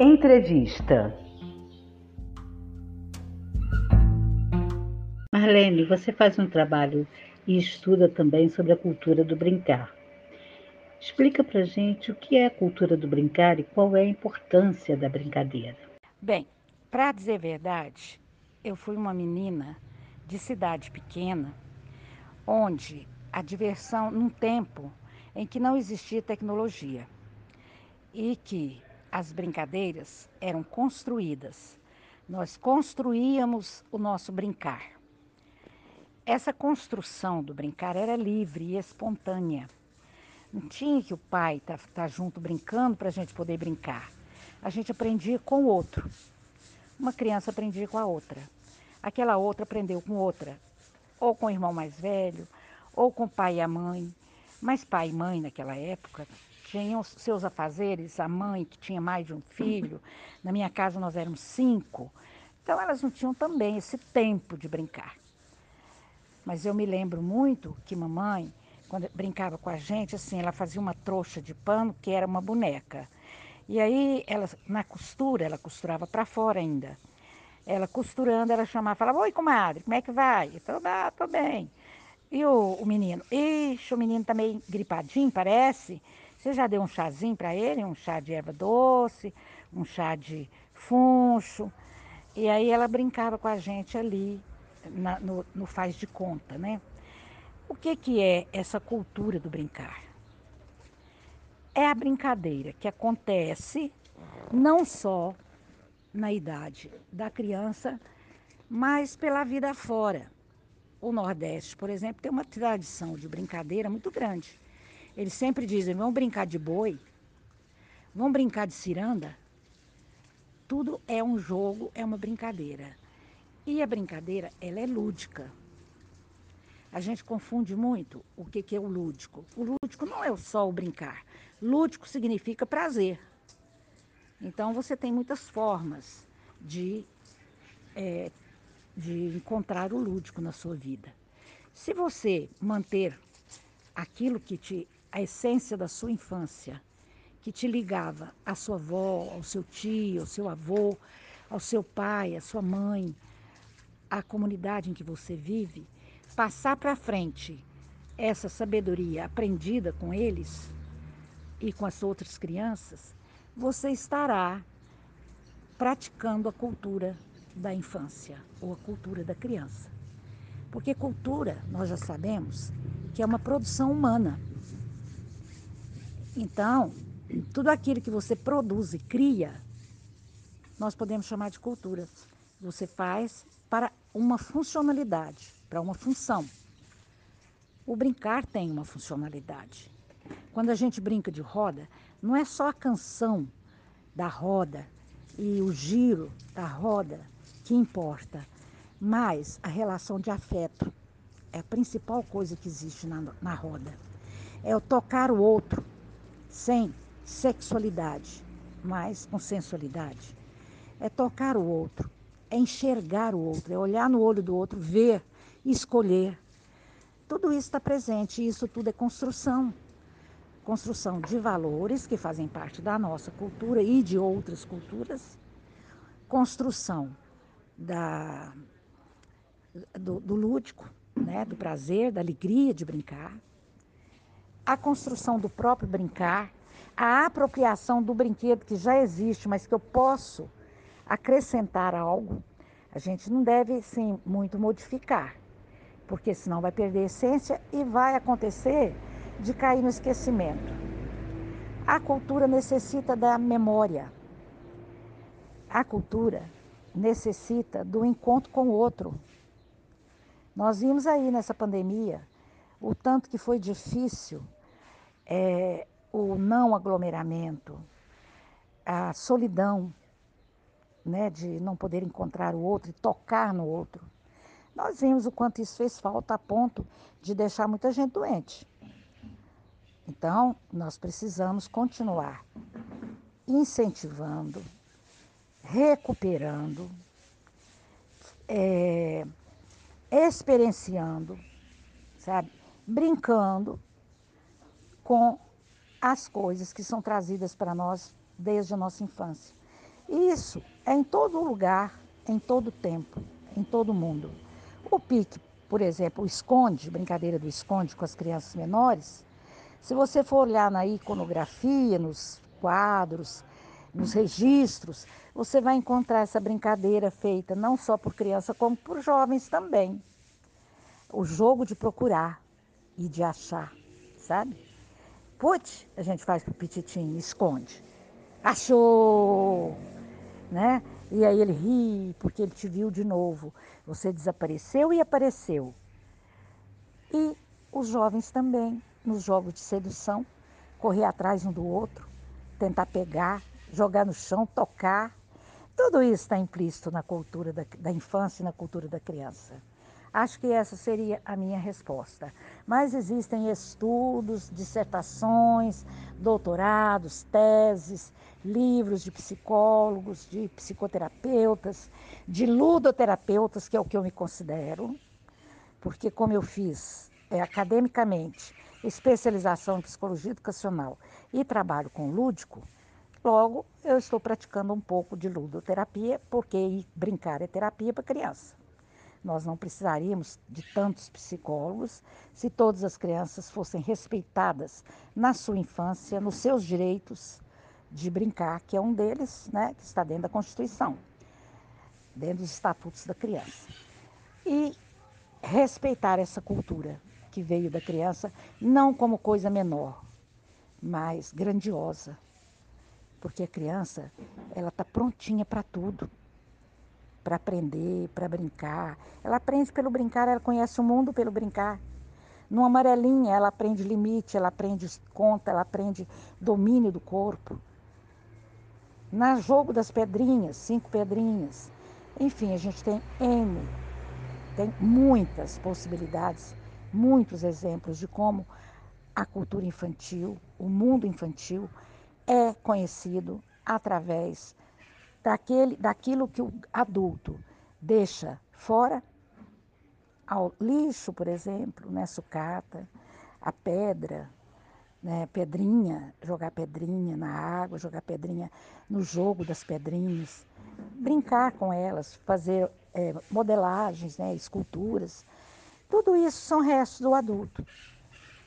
Entrevista. Marlene, você faz um trabalho e estuda também sobre a cultura do brincar. Explica pra gente o que é a cultura do brincar e qual é a importância da brincadeira. Bem, para dizer a verdade, eu fui uma menina de cidade pequena, onde a diversão, num tempo em que não existia tecnologia e que as brincadeiras eram construídas. Nós construíamos o nosso brincar. Essa construção do brincar era livre e espontânea. Não tinha que o pai estar tá, tá junto brincando para a gente poder brincar. A gente aprendia com o outro. Uma criança aprendia com a outra. Aquela outra aprendeu com outra. Ou com o irmão mais velho, ou com o pai e a mãe. Mas pai e mãe naquela época tinham seus afazeres, a mãe que tinha mais de um filho, na minha casa nós éramos cinco, então elas não tinham também esse tempo de brincar. Mas eu me lembro muito que mamãe, quando brincava com a gente, assim, ela fazia uma trouxa de pano que era uma boneca. E aí, ela, na costura, ela costurava para fora ainda. Ela costurando, ela chamava, falava, oi, comadre, como é que vai? Eu falava, ah, tô bem. E o, o menino, ixi, o menino tá meio gripadinho, parece. Você já deu um chazinho para ele, um chá de erva doce, um chá de funcho. E aí ela brincava com a gente ali na, no, no faz de conta, né? O que, que é essa cultura do brincar? É a brincadeira que acontece não só na idade da criança, mas pela vida fora. O Nordeste, por exemplo, tem uma tradição de brincadeira muito grande. Eles sempre dizem: vamos brincar de boi, vamos brincar de ciranda. Tudo é um jogo, é uma brincadeira. E a brincadeira, ela é lúdica. A gente confunde muito o que, que é o lúdico. O lúdico não é só o brincar. Lúdico significa prazer. Então você tem muitas formas de, é, de encontrar o lúdico na sua vida. Se você manter aquilo que te a essência da sua infância, que te ligava à sua avó, ao seu tio, ao seu avô, ao seu pai, à sua mãe, à comunidade em que você vive, passar para frente essa sabedoria aprendida com eles e com as outras crianças, você estará praticando a cultura da infância ou a cultura da criança. Porque cultura, nós já sabemos, que é uma produção humana. Então, tudo aquilo que você produz e cria, nós podemos chamar de cultura. Você faz para uma funcionalidade, para uma função. O brincar tem uma funcionalidade. Quando a gente brinca de roda, não é só a canção da roda e o giro da roda que importa, mas a relação de afeto é a principal coisa que existe na, na roda. É o tocar o outro, sem sexualidade, mas com sensualidade. É tocar o outro, é enxergar o outro, é olhar no olho do outro, ver, escolher. Tudo isso está presente e isso tudo é construção. Construção de valores que fazem parte da nossa cultura e de outras culturas. Construção da, do, do lúdico, né, do prazer, da alegria de brincar a construção do próprio brincar, a apropriação do brinquedo que já existe, mas que eu posso acrescentar algo, a gente não deve, sim, muito modificar, porque senão vai perder a essência e vai acontecer de cair no esquecimento. A cultura necessita da memória. A cultura necessita do encontro com o outro. Nós vimos aí nessa pandemia o tanto que foi difícil é, o não aglomeramento, a solidão, né, de não poder encontrar o outro e tocar no outro. Nós vimos o quanto isso fez falta a ponto de deixar muita gente doente. Então, nós precisamos continuar incentivando, recuperando, é, experienciando, sabe, brincando com as coisas que são trazidas para nós desde a nossa infância. E isso é em todo lugar, em todo tempo, em todo mundo. O pique, por exemplo, o esconde, brincadeira do esconde com as crianças menores, se você for olhar na iconografia, nos quadros, nos registros, você vai encontrar essa brincadeira feita não só por criança, como por jovens também. O jogo de procurar e de achar, sabe? Put, a gente faz pro pititinho, esconde. Achou! Né? E aí ele ri porque ele te viu de novo. Você desapareceu e apareceu. E os jovens também, nos jogos de sedução, correr atrás um do outro, tentar pegar, jogar no chão, tocar. Tudo isso está implícito na cultura da, da infância e na cultura da criança. Acho que essa seria a minha resposta. Mas existem estudos, dissertações, doutorados, teses, livros de psicólogos, de psicoterapeutas, de ludoterapeutas, que é o que eu me considero, porque como eu fiz é, academicamente especialização em psicologia educacional e trabalho com lúdico, logo eu estou praticando um pouco de ludoterapia, porque brincar é terapia para criança. Nós não precisaríamos de tantos psicólogos se todas as crianças fossem respeitadas na sua infância, nos seus direitos de brincar, que é um deles, né, que está dentro da Constituição, dentro dos estatutos da criança. E respeitar essa cultura que veio da criança, não como coisa menor, mas grandiosa. Porque a criança, ela está prontinha para tudo para aprender, para brincar. Ela aprende pelo brincar, ela conhece o mundo pelo brincar. No amarelinha, ela aprende limite, ela aprende conta, ela aprende domínio do corpo. Na jogo das pedrinhas, cinco pedrinhas. Enfim, a gente tem N, tem muitas possibilidades, muitos exemplos de como a cultura infantil, o mundo infantil, é conhecido através daquele, daquilo que o adulto deixa fora, ao lixo, por exemplo, né, sucata, a pedra, né, pedrinha, jogar pedrinha na água, jogar pedrinha no jogo das pedrinhas, brincar com elas, fazer é, modelagens, né, esculturas. Tudo isso são restos do adulto,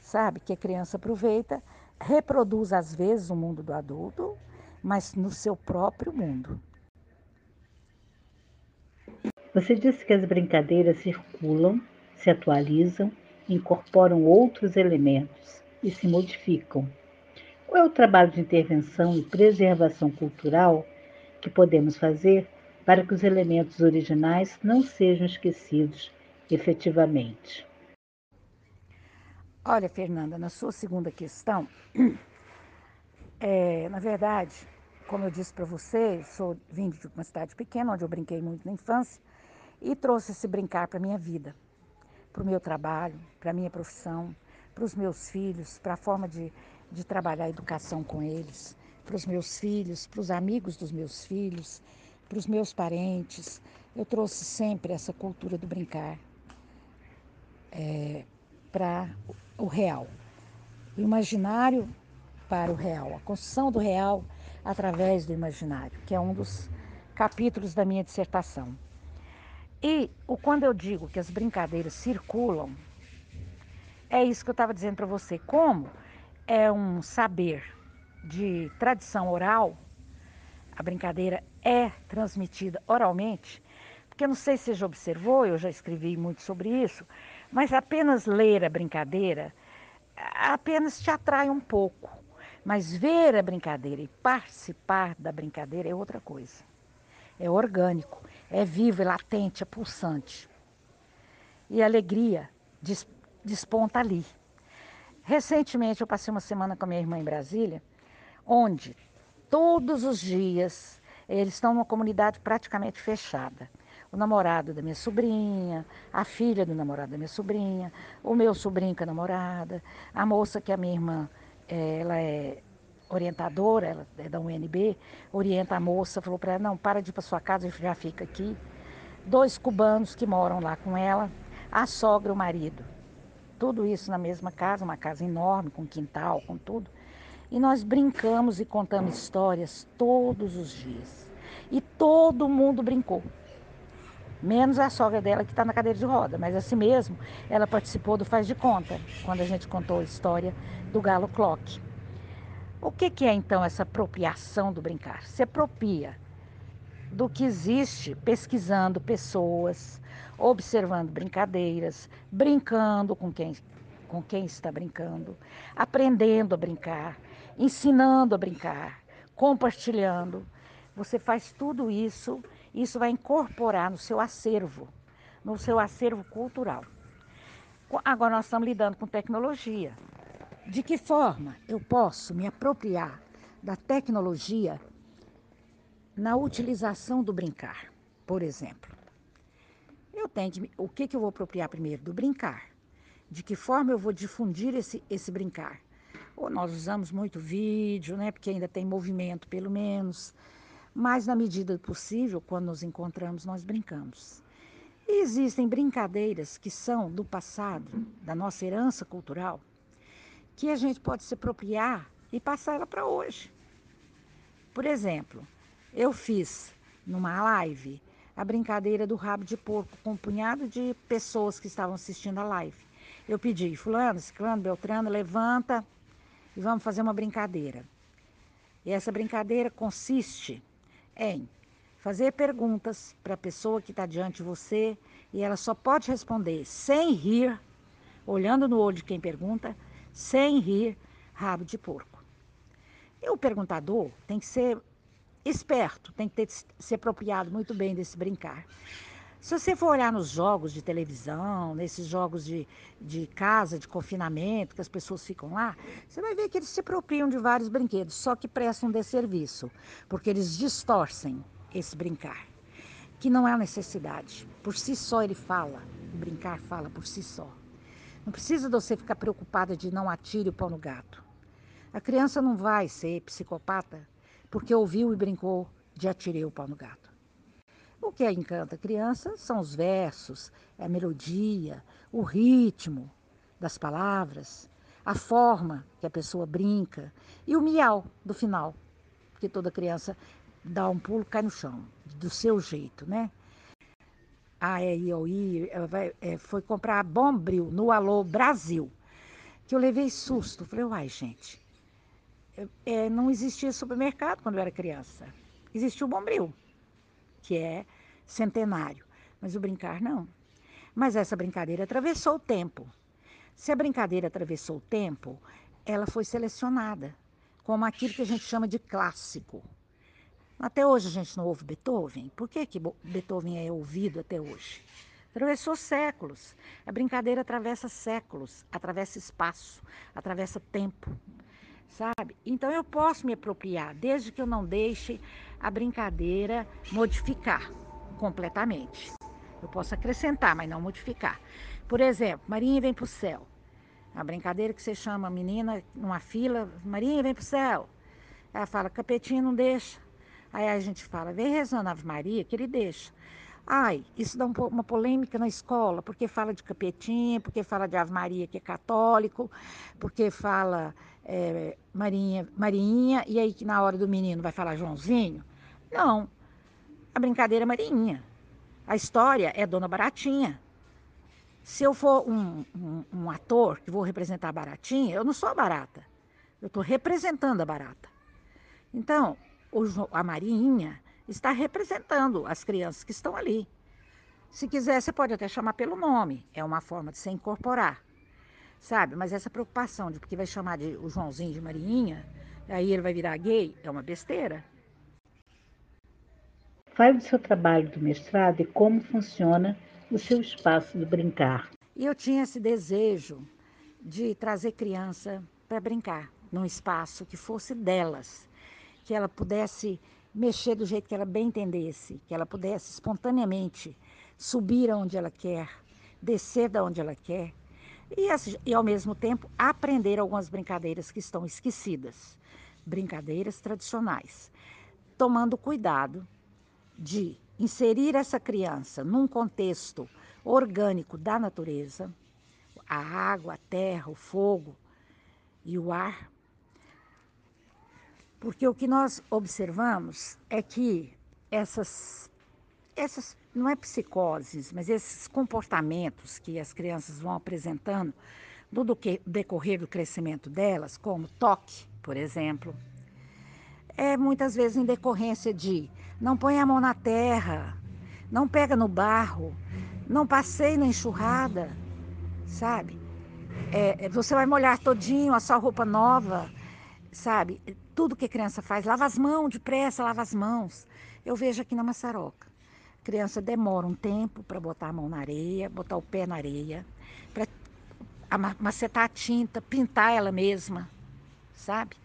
sabe? Que a criança aproveita, reproduz às vezes o mundo do adulto, mas no seu próprio mundo. Você disse que as brincadeiras circulam, se atualizam, incorporam outros elementos e se modificam. Qual é o trabalho de intervenção e preservação cultural que podemos fazer para que os elementos originais não sejam esquecidos efetivamente? Olha, Fernanda, na sua segunda questão, é, na verdade, como eu disse para você, sou vindo de uma cidade pequena, onde eu brinquei muito na infância, e trouxe esse brincar para a minha vida, para o meu trabalho, para a minha profissão, para os meus filhos, para a forma de, de trabalhar a educação com eles, para os meus filhos, para os amigos dos meus filhos, para os meus parentes. Eu trouxe sempre essa cultura do brincar é, para o real. O imaginário para o real, a construção do real através do imaginário, que é um dos capítulos da minha dissertação. E quando eu digo que as brincadeiras circulam, é isso que eu estava dizendo para você. Como é um saber de tradição oral, a brincadeira é transmitida oralmente, porque eu não sei se você já observou, eu já escrevi muito sobre isso, mas apenas ler a brincadeira apenas te atrai um pouco. Mas ver a brincadeira e participar da brincadeira é outra coisa. É orgânico é vivo, é latente, é pulsante. E a alegria desponta ali. Recentemente eu passei uma semana com a minha irmã em Brasília, onde todos os dias eles estão numa comunidade praticamente fechada. O namorado da minha sobrinha, a filha do namorado da minha sobrinha, o meu sobrinho com a namorada, a moça que é a minha irmã, eh, ela é orientadora, ela é da UNB, orienta a moça, falou para ela, não, para de ir para sua casa, já fica aqui. Dois cubanos que moram lá com ela, a sogra e o marido. Tudo isso na mesma casa, uma casa enorme, com quintal, com tudo. E nós brincamos e contamos histórias todos os dias. e todo mundo brincou. Menos a sogra dela que está na cadeira de roda, mas assim mesmo, ela participou do Faz de Conta, quando a gente contou a história do Galo Clock. O que, que é então essa apropriação do brincar? Se apropria do que existe pesquisando pessoas, observando brincadeiras, brincando com quem, com quem está brincando, aprendendo a brincar, ensinando a brincar, compartilhando. Você faz tudo isso, isso vai incorporar no seu acervo, no seu acervo cultural. Agora nós estamos lidando com tecnologia. De que forma eu posso me apropriar da tecnologia na utilização do brincar, por exemplo? Eu tenho que, o que, que eu vou apropriar primeiro? Do brincar. De que forma eu vou difundir esse, esse brincar? Ou nós usamos muito vídeo, né? Porque ainda tem movimento, pelo menos. Mas na medida do possível, quando nos encontramos, nós brincamos. E existem brincadeiras que são do passado, da nossa herança cultural, que a gente pode se apropriar e passar ela para hoje. Por exemplo, eu fiz numa live a brincadeira do rabo de porco com um punhado de pessoas que estavam assistindo a live. Eu pedi, fulano, ciclano, beltrano, levanta e vamos fazer uma brincadeira. E essa brincadeira consiste em fazer perguntas para a pessoa que está diante de você e ela só pode responder sem rir, olhando no olho de quem pergunta, sem rir, rabo de porco. E o perguntador tem que ser esperto, tem que ter, se apropriado muito bem desse brincar. Se você for olhar nos jogos de televisão, nesses jogos de, de casa, de confinamento, que as pessoas ficam lá, você vai ver que eles se apropriam de vários brinquedos, só que prestam desserviço, porque eles distorcem esse brincar, que não é necessidade. Por si só ele fala, o brincar fala por si só. Não precisa você ficar preocupada de não atire o pão no gato. A criança não vai ser psicopata porque ouviu e brincou de atirei o pau no gato. O que encanta a criança são os versos, a melodia, o ritmo das palavras, a forma que a pessoa brinca e o miau do final, porque toda criança dá um pulo cai no chão, do seu jeito, né? A EIOI é, foi comprar Bombril no Alô Brasil, que eu levei susto. Falei, uai, gente, é, não existia supermercado quando eu era criança. Existia o Bombril, que é centenário, mas o brincar não. Mas essa brincadeira atravessou o tempo. Se a brincadeira atravessou o tempo, ela foi selecionada como aquilo que a gente chama de clássico. Até hoje a gente não ouve Beethoven. Por que, que Beethoven é ouvido até hoje? Atravessou séculos. A brincadeira atravessa séculos, atravessa espaço, atravessa tempo, sabe? Então eu posso me apropriar, desde que eu não deixe a brincadeira modificar completamente. Eu posso acrescentar, mas não modificar. Por exemplo, Marinha vem para o céu. A brincadeira que você chama a menina numa fila, Marinha vem para o céu. Ela fala, capetinho não deixa. Aí a gente fala, vem rezando Ave Maria, que ele deixa. Ai, isso dá um, uma polêmica na escola, porque fala de capetinha, porque fala de Ave Maria, que é católico, porque fala é, Marinha, Marinha, e aí que na hora do menino vai falar Joãozinho. Não, a brincadeira é Marinha. A história é Dona Baratinha. Se eu for um, um, um ator que vou representar a Baratinha, eu não sou a barata. Eu estou representando a barata. Então, a Marinha está representando as crianças que estão ali. Se quiser, você pode até chamar pelo nome, é uma forma de se incorporar, sabe? Mas essa preocupação de porque vai chamar de o Joãozinho de Marinha, aí ele vai virar gay, é uma besteira. Fale do seu trabalho do mestrado e como funciona o seu espaço de brincar. E eu tinha esse desejo de trazer criança para brincar num espaço que fosse delas, que ela pudesse mexer do jeito que ela bem entendesse, que ela pudesse espontaneamente subir aonde ela quer, descer da onde ela quer e, e ao mesmo tempo aprender algumas brincadeiras que estão esquecidas, brincadeiras tradicionais, tomando cuidado de inserir essa criança num contexto orgânico da natureza, a água, a terra, o fogo e o ar, porque o que nós observamos é que essas, essas, não é psicoses, mas esses comportamentos que as crianças vão apresentando no decorrer do crescimento delas, como toque, por exemplo, é muitas vezes em decorrência de não põe a mão na terra, não pega no barro, não passeie na enxurrada, sabe? É, você vai molhar todinho a sua roupa nova, sabe? Tudo que a criança faz, lava as mãos depressa, lava as mãos. Eu vejo aqui na maçaroca. A criança demora um tempo para botar a mão na areia, botar o pé na areia, para macetar a tinta, pintar ela mesma, sabe?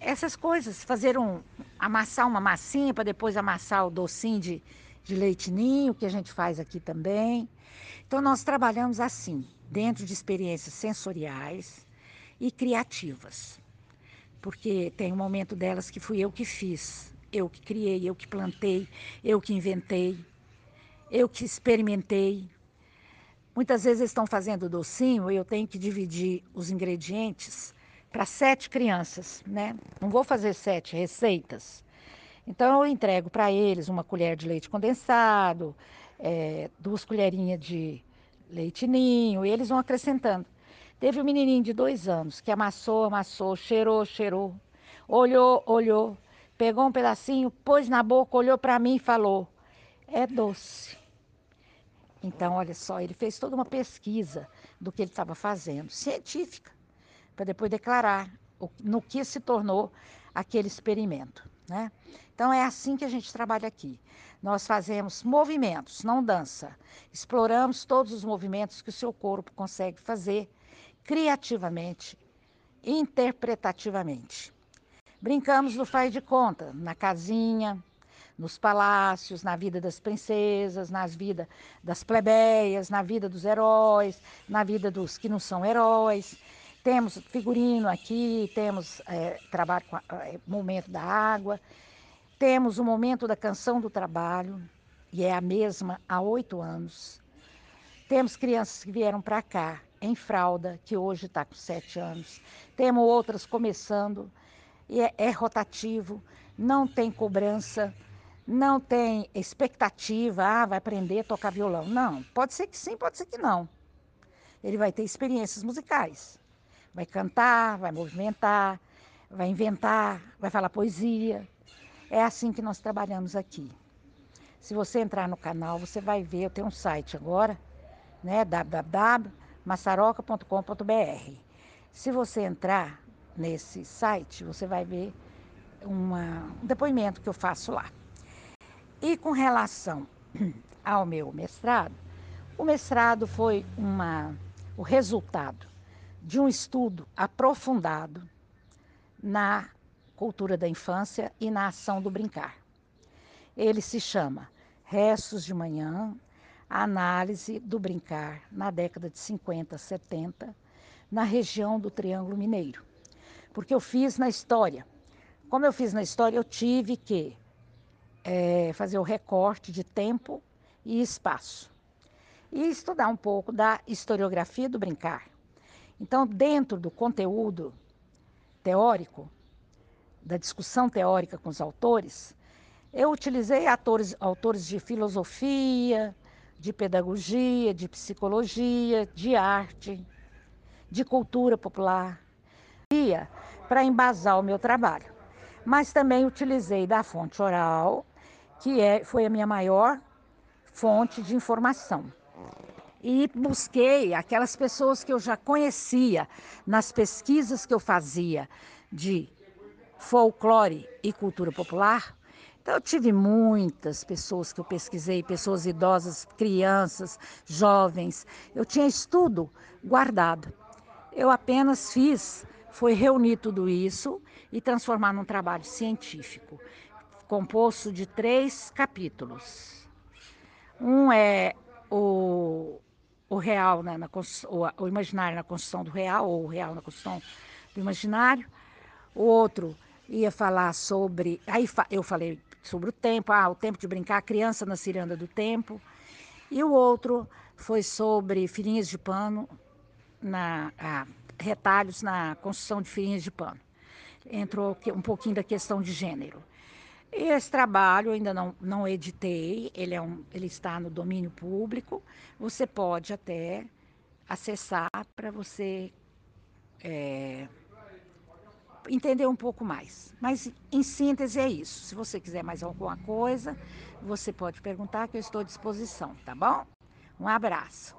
Essas coisas, fazer um, amassar uma massinha para depois amassar o docinho de, de leite ninho, que a gente faz aqui também. Então, nós trabalhamos assim, dentro de experiências sensoriais e criativas. Porque tem um momento delas que fui eu que fiz, eu que criei, eu que plantei, eu que inventei, eu que experimentei, Muitas vezes estão fazendo docinho e eu tenho que dividir os ingredientes para sete crianças, né? Não vou fazer sete receitas. Então eu entrego para eles uma colher de leite condensado, é, duas colherinhas de leite ninho, e eles vão acrescentando. Teve um menininho de dois anos que amassou, amassou, cheirou, cheirou, olhou, olhou, pegou um pedacinho, pôs na boca, olhou para mim e falou: é doce. Então, olha só, ele fez toda uma pesquisa do que ele estava fazendo, científica, para depois declarar no que se tornou aquele experimento. Né? Então, é assim que a gente trabalha aqui. Nós fazemos movimentos, não dança. Exploramos todos os movimentos que o seu corpo consegue fazer criativamente, interpretativamente. Brincamos no faz de conta, na casinha, nos palácios, na vida das princesas, na vida das plebeias, na vida dos heróis, na vida dos que não são heróis. Temos figurino aqui, temos é, trabalho com a, é, momento da água, temos o momento da canção do trabalho, e é a mesma há oito anos. Temos crianças que vieram para cá em fralda, que hoje está com sete anos. Temos outras começando, é, é rotativo, não tem cobrança não tem expectativa, ah, vai aprender a tocar violão. Não, pode ser que sim, pode ser que não. Ele vai ter experiências musicais. Vai cantar, vai movimentar, vai inventar, vai falar poesia. É assim que nós trabalhamos aqui. Se você entrar no canal, você vai ver, eu tenho um site agora, né, www.massaroca.com.br. Se você entrar nesse site, você vai ver uma, um depoimento que eu faço lá. E com relação ao meu mestrado, o mestrado foi uma, o resultado de um estudo aprofundado na cultura da infância e na ação do brincar. Ele se chama Restos de Manhã, análise do brincar na década de 50, 70, na região do Triângulo Mineiro. Porque eu fiz na história. Como eu fiz na história, eu tive que é, fazer o recorte de tempo e espaço. E estudar um pouco da historiografia do brincar. Então, dentro do conteúdo teórico, da discussão teórica com os autores, eu utilizei atores, autores de filosofia, de pedagogia, de psicologia, de arte, de cultura popular, para embasar o meu trabalho. Mas também utilizei da fonte oral que é, foi a minha maior fonte de informação. E busquei aquelas pessoas que eu já conhecia nas pesquisas que eu fazia de folclore e cultura popular. Então, eu tive muitas pessoas que eu pesquisei, pessoas idosas, crianças, jovens. Eu tinha estudo guardado. Eu apenas fiz, foi reunir tudo isso e transformar num trabalho científico composto de três capítulos. Um é o, o real, né, na, o, o imaginário na construção do real, ou o real na construção do imaginário. O outro ia falar sobre. Aí eu falei sobre o tempo, ah, o tempo de brincar, a criança na ciranda do tempo. E o outro foi sobre filhinhas de pano, na, ah, retalhos na construção de filhinhas de pano. Entrou um pouquinho da questão de gênero. E esse trabalho ainda não, não editei, ele, é um, ele está no domínio público. Você pode até acessar para você é, entender um pouco mais. Mas, em síntese, é isso. Se você quiser mais alguma coisa, você pode perguntar que eu estou à disposição, tá bom? Um abraço.